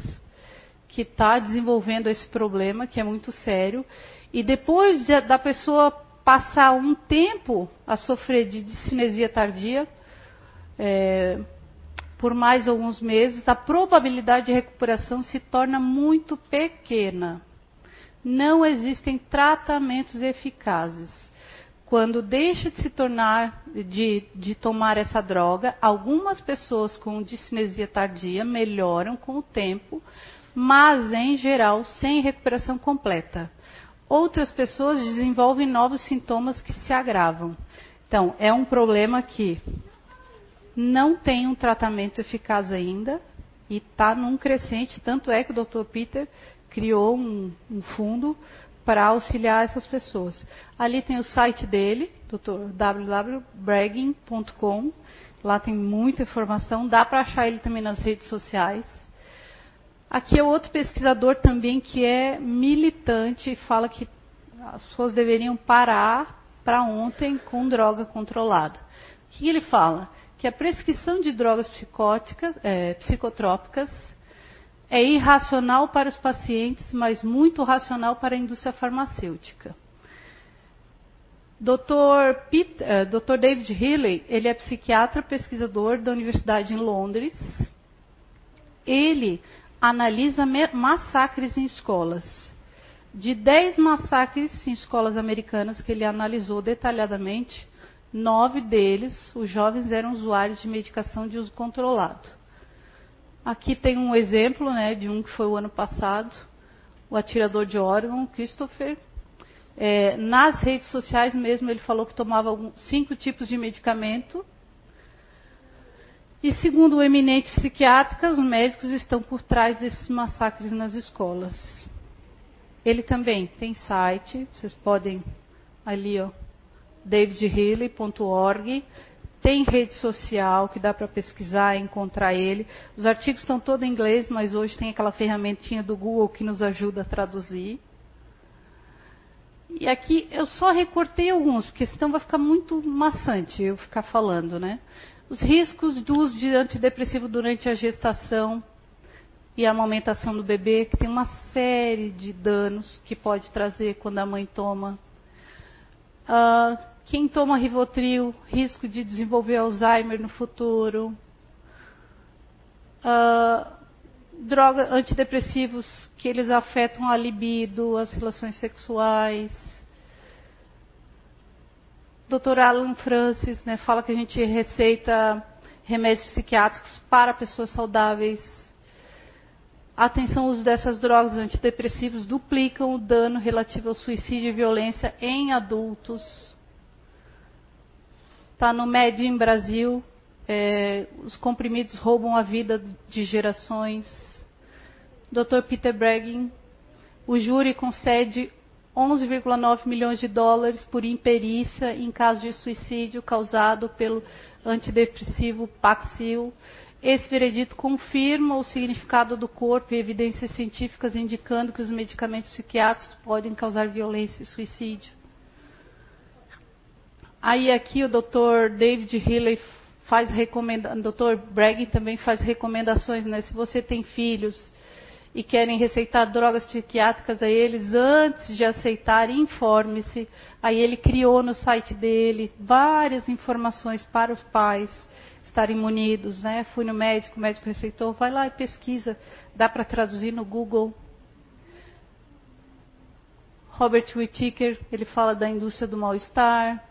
que está desenvolvendo esse problema, que é muito sério. E depois de, da pessoa passar um tempo a sofrer de discinesia tardia, é, por mais alguns meses, a probabilidade de recuperação se torna muito pequena não existem tratamentos eficazes. Quando deixa de se tornar, de, de tomar essa droga, algumas pessoas com discinesia tardia melhoram com o tempo, mas em geral sem recuperação completa. Outras pessoas desenvolvem novos sintomas que se agravam. Então, é um problema que não tem um tratamento eficaz ainda e está num crescente. Tanto é que o Dr. Peter criou um, um fundo para auxiliar essas pessoas. Ali tem o site dele, www.bragging.com. Lá tem muita informação, dá para achar ele também nas redes sociais. Aqui é outro pesquisador também que é militante e fala que as pessoas deveriam parar para ontem com droga controlada. O que ele fala? Que a prescrição de drogas é, psicotrópicas é irracional para os pacientes, mas muito racional para a indústria farmacêutica. Dr. Peter, uh, Dr. David Healy, ele é psiquiatra pesquisador da Universidade em Londres. Ele analisa massacres em escolas. De 10 massacres em escolas americanas que ele analisou detalhadamente, nove deles, os jovens eram usuários de medicação de uso controlado. Aqui tem um exemplo né, de um que foi o ano passado, o atirador de Oregon, Christopher. É, nas redes sociais mesmo ele falou que tomava cinco tipos de medicamento. E segundo o eminente psiquiatra, os médicos estão por trás desses massacres nas escolas. Ele também tem site, vocês podem ali, ó, davidhealy.org. Tem rede social que dá para pesquisar e encontrar ele. Os artigos estão todos em inglês, mas hoje tem aquela ferramentinha do Google que nos ajuda a traduzir. E aqui eu só recortei alguns, porque senão vai ficar muito maçante eu ficar falando, né? Os riscos do uso de antidepressivo durante a gestação e a amamentação do bebê, que tem uma série de danos que pode trazer quando a mãe toma. Uh, quem toma Rivotril, risco de desenvolver Alzheimer no futuro. Uh, drogas antidepressivos que eles afetam a libido, as relações sexuais. Dr. Alan Francis né, fala que a gente receita remédios psiquiátricos para pessoas saudáveis. Atenção, o uso dessas drogas antidepressivos duplicam o dano relativo ao suicídio e violência em adultos. Está no Medium Brasil, é, os comprimidos roubam a vida de gerações. Dr. Peter Breggin, o júri concede 11,9 milhões de dólares por imperícia em caso de suicídio causado pelo antidepressivo Paxil. Esse veredito confirma o significado do corpo e evidências científicas indicando que os medicamentos psiquiátricos podem causar violência e suicídio. Aí aqui o Dr. David Healy faz recomendações, Dr. Bragg também faz recomendações, né? Se você tem filhos e querem receitar drogas psiquiátricas a eles, antes de aceitar, informe-se. Aí ele criou no site dele várias informações para os pais estarem munidos, né? Fui no médico, o médico receitou, vai lá e pesquisa, dá para traduzir no Google. Robert Whittaker, ele fala da indústria do mal-estar.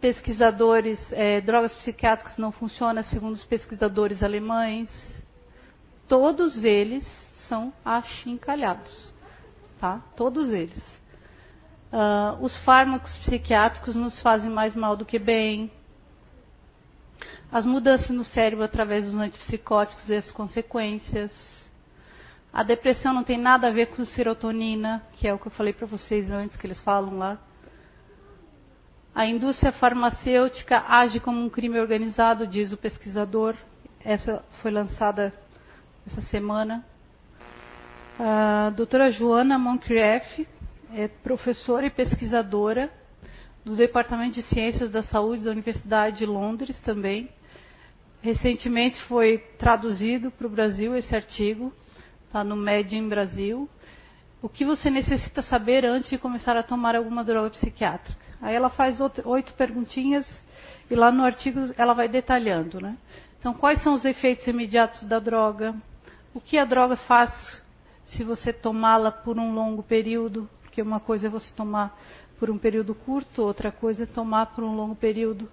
Pesquisadores, é, drogas psiquiátricas não funcionam segundo os pesquisadores alemães todos eles são achincalhados, tá? Todos eles. Uh, os fármacos psiquiátricos nos fazem mais mal do que bem. As mudanças no cérebro através dos antipsicóticos e as consequências. A depressão não tem nada a ver com serotonina, que é o que eu falei para vocês antes, que eles falam lá. A indústria farmacêutica age como um crime organizado, diz o pesquisador. Essa foi lançada essa semana. A doutora Joana Moncrieff é professora e pesquisadora do Departamento de Ciências da Saúde da Universidade de Londres também. Recentemente foi traduzido para o Brasil esse artigo, está no Medium Brasil. O que você necessita saber antes de começar a tomar alguma droga psiquiátrica? Aí ela faz oito perguntinhas e lá no artigo ela vai detalhando, né? Então, quais são os efeitos imediatos da droga? O que a droga faz se você tomá-la por um longo período? Porque uma coisa é você tomar por um período curto, outra coisa é tomar por um longo período.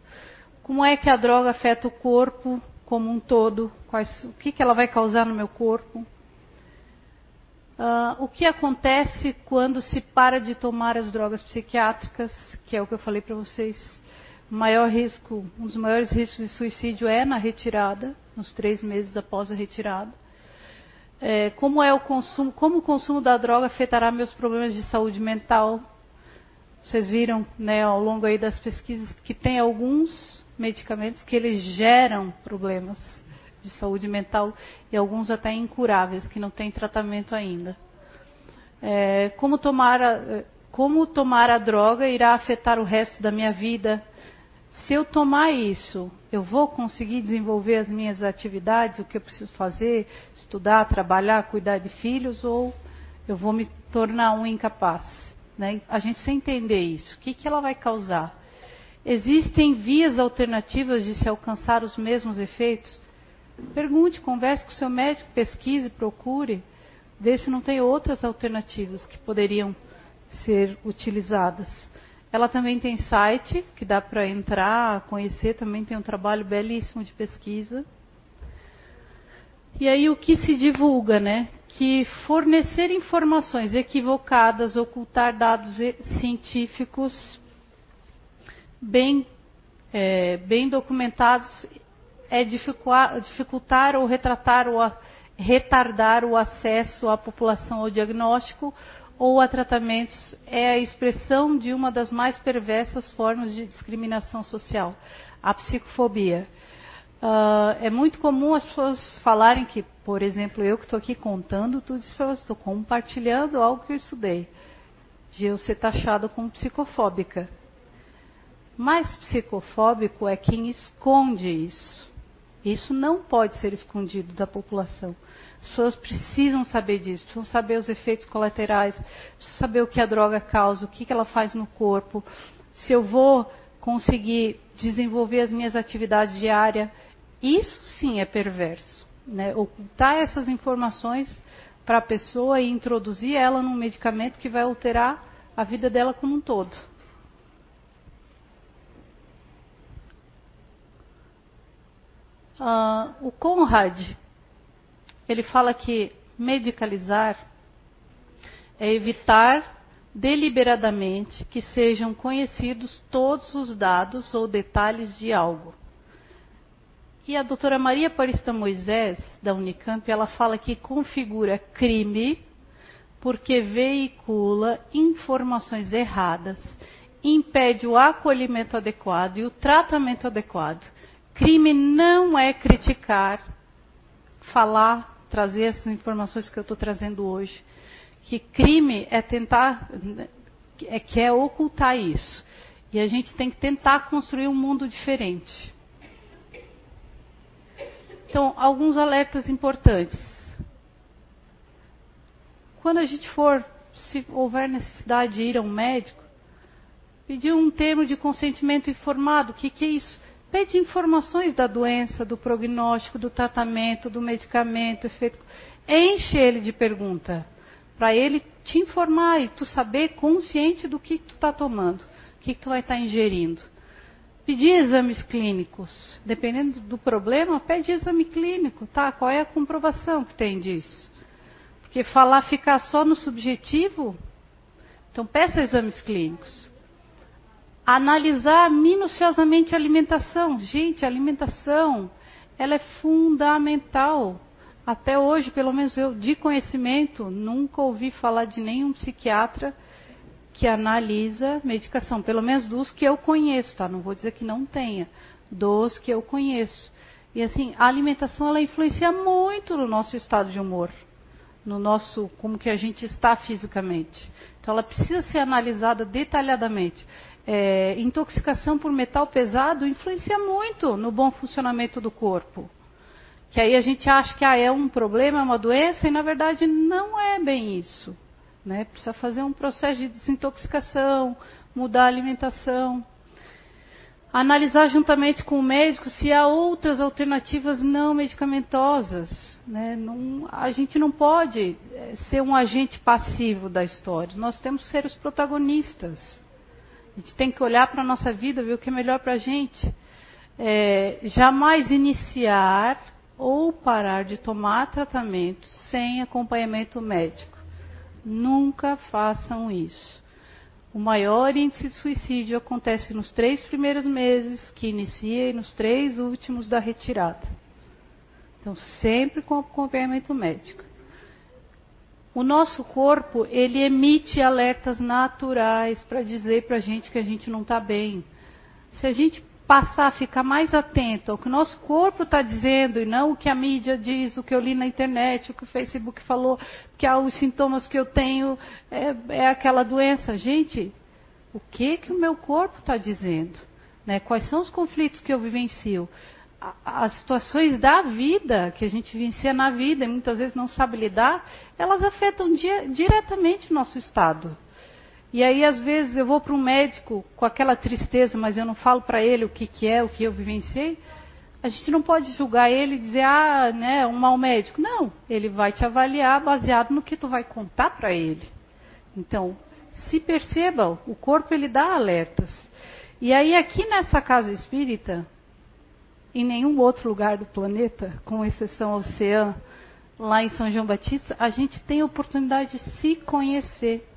Como é que a droga afeta o corpo como um todo? Quais, o que, que ela vai causar no meu corpo? Uh, o que acontece quando se para de tomar as drogas psiquiátricas, que é o que eu falei para vocês. O maior risco, um dos maiores riscos de suicídio é na retirada, nos três meses após a retirada é, como é o consumo, como o consumo da droga afetará meus problemas de saúde mental. Vocês viram, né, ao longo aí das pesquisas que tem alguns medicamentos que eles geram problemas de saúde mental e alguns até incuráveis que não têm tratamento ainda. É, como tomar a, como tomar a droga irá afetar o resto da minha vida se eu tomar isso, eu vou conseguir desenvolver as minhas atividades, o que eu preciso fazer, estudar, trabalhar, cuidar de filhos, ou eu vou me tornar um incapaz? Né? A gente precisa entender isso. O que, que ela vai causar? Existem vias alternativas de se alcançar os mesmos efeitos? Pergunte, converse com o seu médico, pesquise, procure, vê se não tem outras alternativas que poderiam ser utilizadas. Ela também tem site que dá para entrar, conhecer, também tem um trabalho belíssimo de pesquisa. E aí o que se divulga, né? Que fornecer informações equivocadas, ocultar dados científicos bem, é, bem documentados é dificultar, ou retratar ou retardar o acesso à população ao diagnóstico ou a tratamentos é a expressão de uma das mais perversas formas de discriminação social, a psicofobia. Uh, é muito comum as pessoas falarem que, por exemplo, eu que estou aqui contando tudo isso para estou compartilhando algo que eu estudei. de eu ser taxada como psicofóbica. Mais psicofóbico é quem esconde isso. Isso não pode ser escondido da população. As pessoas precisam saber disso, precisam saber os efeitos colaterais, precisam saber o que a droga causa, o que ela faz no corpo, se eu vou conseguir desenvolver as minhas atividades diárias. Isso sim é perverso. Né? Ocultar essas informações para a pessoa e introduzir ela num medicamento que vai alterar a vida dela como um todo. Uh, o Conrad, ele fala que medicalizar é evitar deliberadamente que sejam conhecidos todos os dados ou detalhes de algo. E a doutora Maria Aparista Moisés, da Unicamp, ela fala que configura crime porque veicula informações erradas, impede o acolhimento adequado e o tratamento adequado. Crime não é criticar, falar, trazer essas informações que eu estou trazendo hoje. Que crime é tentar, é que é ocultar isso. E a gente tem que tentar construir um mundo diferente. Então, alguns alertas importantes. Quando a gente for, se houver necessidade de ir a um médico, pedir um termo de consentimento informado. O que, que é isso? Pede informações da doença, do prognóstico, do tratamento, do medicamento, efeito. Enche ele de pergunta. Para ele te informar e tu saber consciente do que tu está tomando, o que, tu vai estar tá ingerindo. Pedir exames clínicos. Dependendo do problema, pede exame clínico, tá? Qual é a comprovação que tem disso? Porque falar ficar só no subjetivo, então peça exames clínicos. Analisar minuciosamente a alimentação. Gente, a alimentação, ela é fundamental. Até hoje, pelo menos eu, de conhecimento, nunca ouvi falar de nenhum psiquiatra que analisa medicação, pelo menos dos que eu conheço, tá? Não vou dizer que não tenha, dos que eu conheço. E assim, a alimentação ela influencia muito no nosso estado de humor, no nosso como que a gente está fisicamente. Então ela precisa ser analisada detalhadamente. É, intoxicação por metal pesado influencia muito no bom funcionamento do corpo. Que aí a gente acha que ah, é um problema, é uma doença, e na verdade não é bem isso. Né? Precisa fazer um processo de desintoxicação, mudar a alimentação. Analisar juntamente com o médico se há outras alternativas não medicamentosas. Né? Não, a gente não pode eh, ser um agente passivo da história. Nós temos que ser os protagonistas. Gente tem que olhar para a nossa vida, ver o que é melhor para a gente. É, jamais iniciar ou parar de tomar tratamento sem acompanhamento médico. Nunca façam isso. O maior índice de suicídio acontece nos três primeiros meses que inicia e nos três últimos da retirada. Então, sempre com acompanhamento médico. O nosso corpo, ele emite alertas naturais para dizer para a gente que a gente não está bem. Se a gente passar a ficar mais atento ao que o nosso corpo está dizendo e não o que a mídia diz, o que eu li na internet, o que o Facebook falou, que ah, os sintomas que eu tenho é, é aquela doença. Gente, o que que o meu corpo está dizendo? Né? Quais são os conflitos que eu vivencio? As situações da vida, que a gente vivencia na vida e muitas vezes não sabe lidar, elas afetam diretamente o nosso estado. E aí, às vezes, eu vou para um médico com aquela tristeza, mas eu não falo para ele o que, que é, o que eu vivenciei. A gente não pode julgar ele e dizer, ah, né, um mau médico. Não, ele vai te avaliar baseado no que tu vai contar para ele. Então, se perceba, o corpo ele dá alertas. E aí, aqui nessa casa espírita, em nenhum outro lugar do planeta, com exceção ao oceano, lá em São João Batista, a gente tem a oportunidade de se conhecer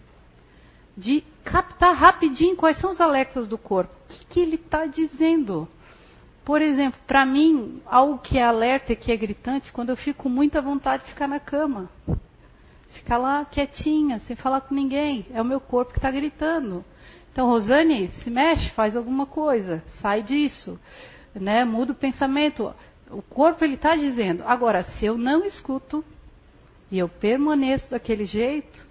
de captar rapidinho quais são os alertas do corpo. O que, que ele está dizendo? Por exemplo, para mim, algo que é alerta e que é gritante, quando eu fico com muita vontade de ficar na cama. Ficar lá quietinha, sem falar com ninguém. É o meu corpo que está gritando. Então, Rosane, se mexe, faz alguma coisa, sai disso. Né? Muda o pensamento. O corpo ele está dizendo. Agora, se eu não escuto e eu permaneço daquele jeito,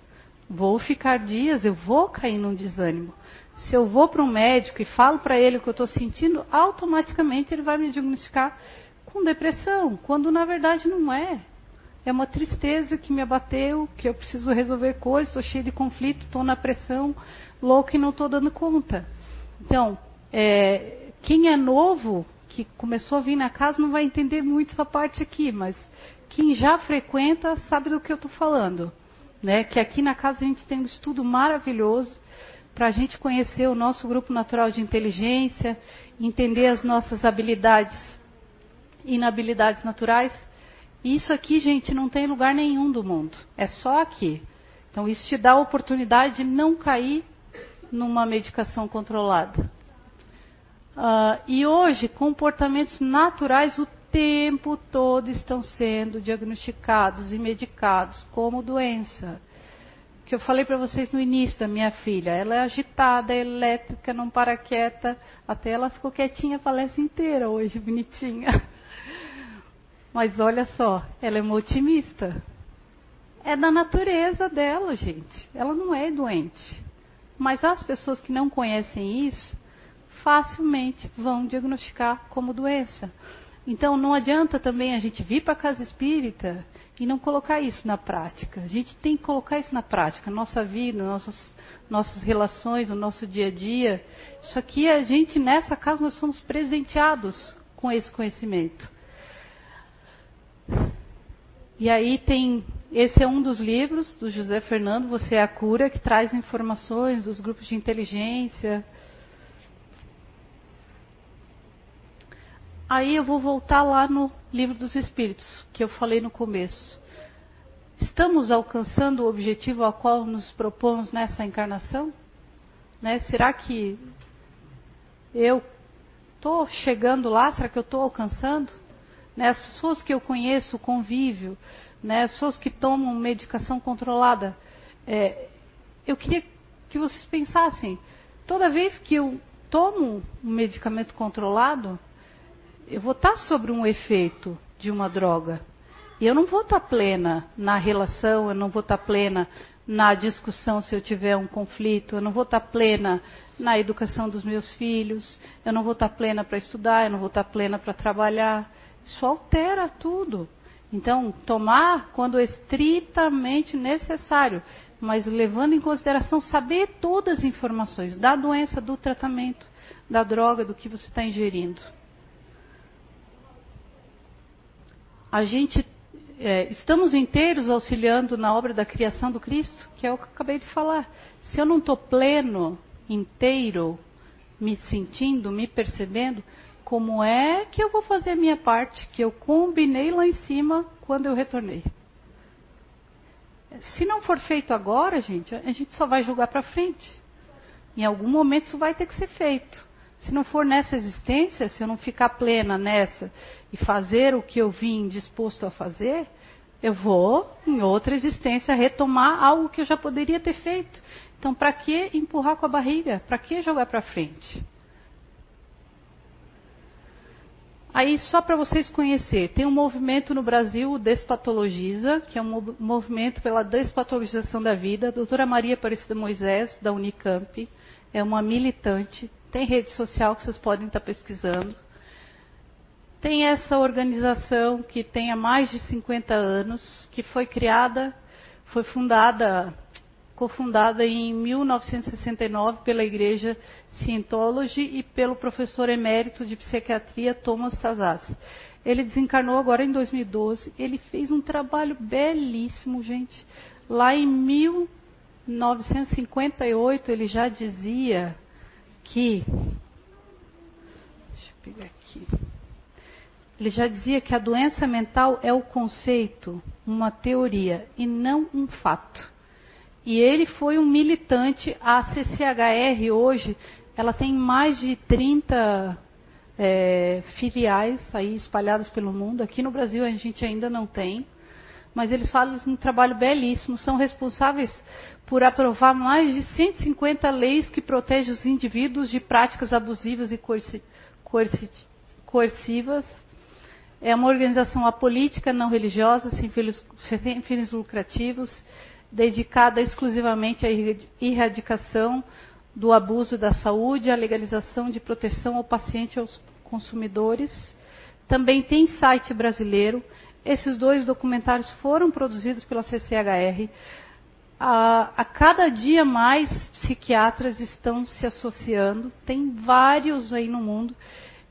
Vou ficar dias, eu vou cair num desânimo. Se eu vou para um médico e falo para ele o que eu estou sentindo, automaticamente ele vai me diagnosticar com depressão, quando na verdade não é. É uma tristeza que me abateu, que eu preciso resolver coisas, estou cheio de conflito, estou na pressão louca e não estou dando conta. Então, é, quem é novo, que começou a vir na casa, não vai entender muito essa parte aqui, mas quem já frequenta sabe do que eu estou falando. Né? Que aqui na casa a gente tem um estudo maravilhoso para a gente conhecer o nosso grupo natural de inteligência, entender as nossas habilidades e inabilidades naturais. Isso aqui, gente, não tem lugar nenhum do mundo. É só aqui. Então, isso te dá a oportunidade de não cair numa medicação controlada. Uh, e hoje, comportamentos naturais o tempo todo estão sendo diagnosticados e medicados como doença. Que eu falei para vocês no início da minha filha, ela é agitada, é elétrica, não para quieta, até ela ficou quietinha a palestra inteira hoje, bonitinha. Mas olha só, ela é uma otimista. É da natureza dela, gente. Ela não é doente. Mas as pessoas que não conhecem isso, facilmente vão diagnosticar como doença. Então não adianta também a gente vir para a casa espírita e não colocar isso na prática. A gente tem que colocar isso na prática, nossa vida, nossas, nossas relações, o nosso dia a dia. Isso aqui a gente nessa casa nós somos presenteados com esse conhecimento. E aí tem esse é um dos livros do José Fernando, Você é a Cura, que traz informações dos grupos de inteligência, Aí eu vou voltar lá no livro dos Espíritos, que eu falei no começo. Estamos alcançando o objetivo ao qual nos propomos nessa encarnação? Né? Será que eu estou chegando lá? Será que eu estou alcançando? Né? As pessoas que eu conheço, o convívio, né? as pessoas que tomam medicação controlada, é, eu queria que vocês pensassem: toda vez que eu tomo um medicamento controlado, eu vou estar sobre um efeito de uma droga. E eu não vou estar plena na relação, eu não vou estar plena na discussão se eu tiver um conflito, eu não vou estar plena na educação dos meus filhos, eu não vou estar plena para estudar, eu não vou estar plena para trabalhar. Isso altera tudo. Então, tomar quando estritamente necessário, mas levando em consideração saber todas as informações da doença, do tratamento, da droga, do que você está ingerindo. A gente é, estamos inteiros auxiliando na obra da criação do Cristo, que é o que eu acabei de falar. Se eu não estou pleno, inteiro, me sentindo, me percebendo, como é que eu vou fazer a minha parte que eu combinei lá em cima quando eu retornei? Se não for feito agora, gente, a gente só vai julgar para frente. Em algum momento isso vai ter que ser feito. Se não for nessa existência, se eu não ficar plena nessa e fazer o que eu vim disposto a fazer, eu vou, em outra existência, retomar algo que eu já poderia ter feito. Então, para que empurrar com a barriga? Para que jogar para frente? Aí, só para vocês conhecerem, tem um movimento no Brasil, o Despatologiza, que é um movimento pela despatologização da vida. A doutora Maria Aparecida Moisés, da Unicamp, é uma militante tem rede social que vocês podem estar pesquisando. Tem essa organização que tem há mais de 50 anos, que foi criada, foi fundada, cofundada em 1969 pela Igreja Scientology e pelo professor emérito de psiquiatria Thomas Sazas. Ele desencarnou agora em 2012. Ele fez um trabalho belíssimo, gente. Lá em 1958 ele já dizia que. Deixa eu pegar aqui. Ele já dizia que a doença mental é o conceito, uma teoria, e não um fato. E ele foi um militante. A CCHR hoje, ela tem mais de 30 é, filiais aí espalhadas pelo mundo. Aqui no Brasil a gente ainda não tem. Mas eles fazem um trabalho belíssimo, são responsáveis por aprovar mais de 150 leis que protegem os indivíduos de práticas abusivas e coercivas. É uma organização apolítica, não religiosa, sem fins, sem fins lucrativos. dedicada exclusivamente à erradicação do abuso da saúde, à legalização de proteção ao paciente e aos consumidores. Também tem site brasileiro. Esses dois documentários foram produzidos pela CCHR. A, a, cada dia mais psiquiatras estão se associando, tem vários aí no mundo.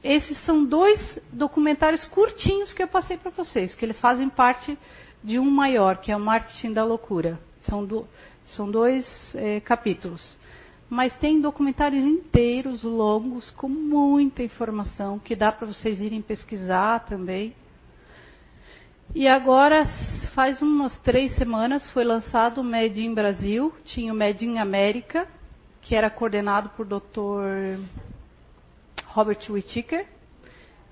Esses são dois documentários curtinhos que eu passei para vocês, que eles fazem parte de um maior, que é o Marketing da Loucura. São, do, são dois é, capítulos. Mas tem documentários inteiros, longos, com muita informação, que dá para vocês irem pesquisar também. E agora, faz umas três semanas, foi lançado o Med in Brasil, tinha o Med in América, que era coordenado por Dr. Robert Whittaker.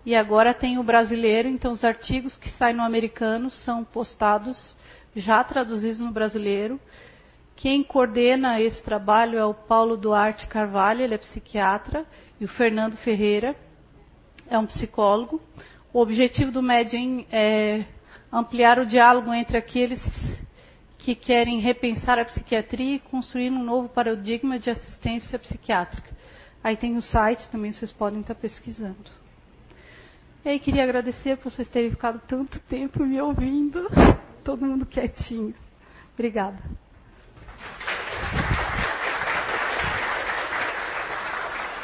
E agora tem o brasileiro, então os artigos que saem no americano são postados, já traduzidos no brasileiro. Quem coordena esse trabalho é o Paulo Duarte Carvalho, ele é psiquiatra, e o Fernando Ferreira é um psicólogo. O objetivo do Medin é ampliar o diálogo entre aqueles que querem repensar a psiquiatria e construir um novo paradigma de assistência psiquiátrica. Aí tem o site também, vocês podem estar pesquisando. E aí queria agradecer por vocês terem ficado tanto tempo me ouvindo. Todo mundo quietinho. Obrigada.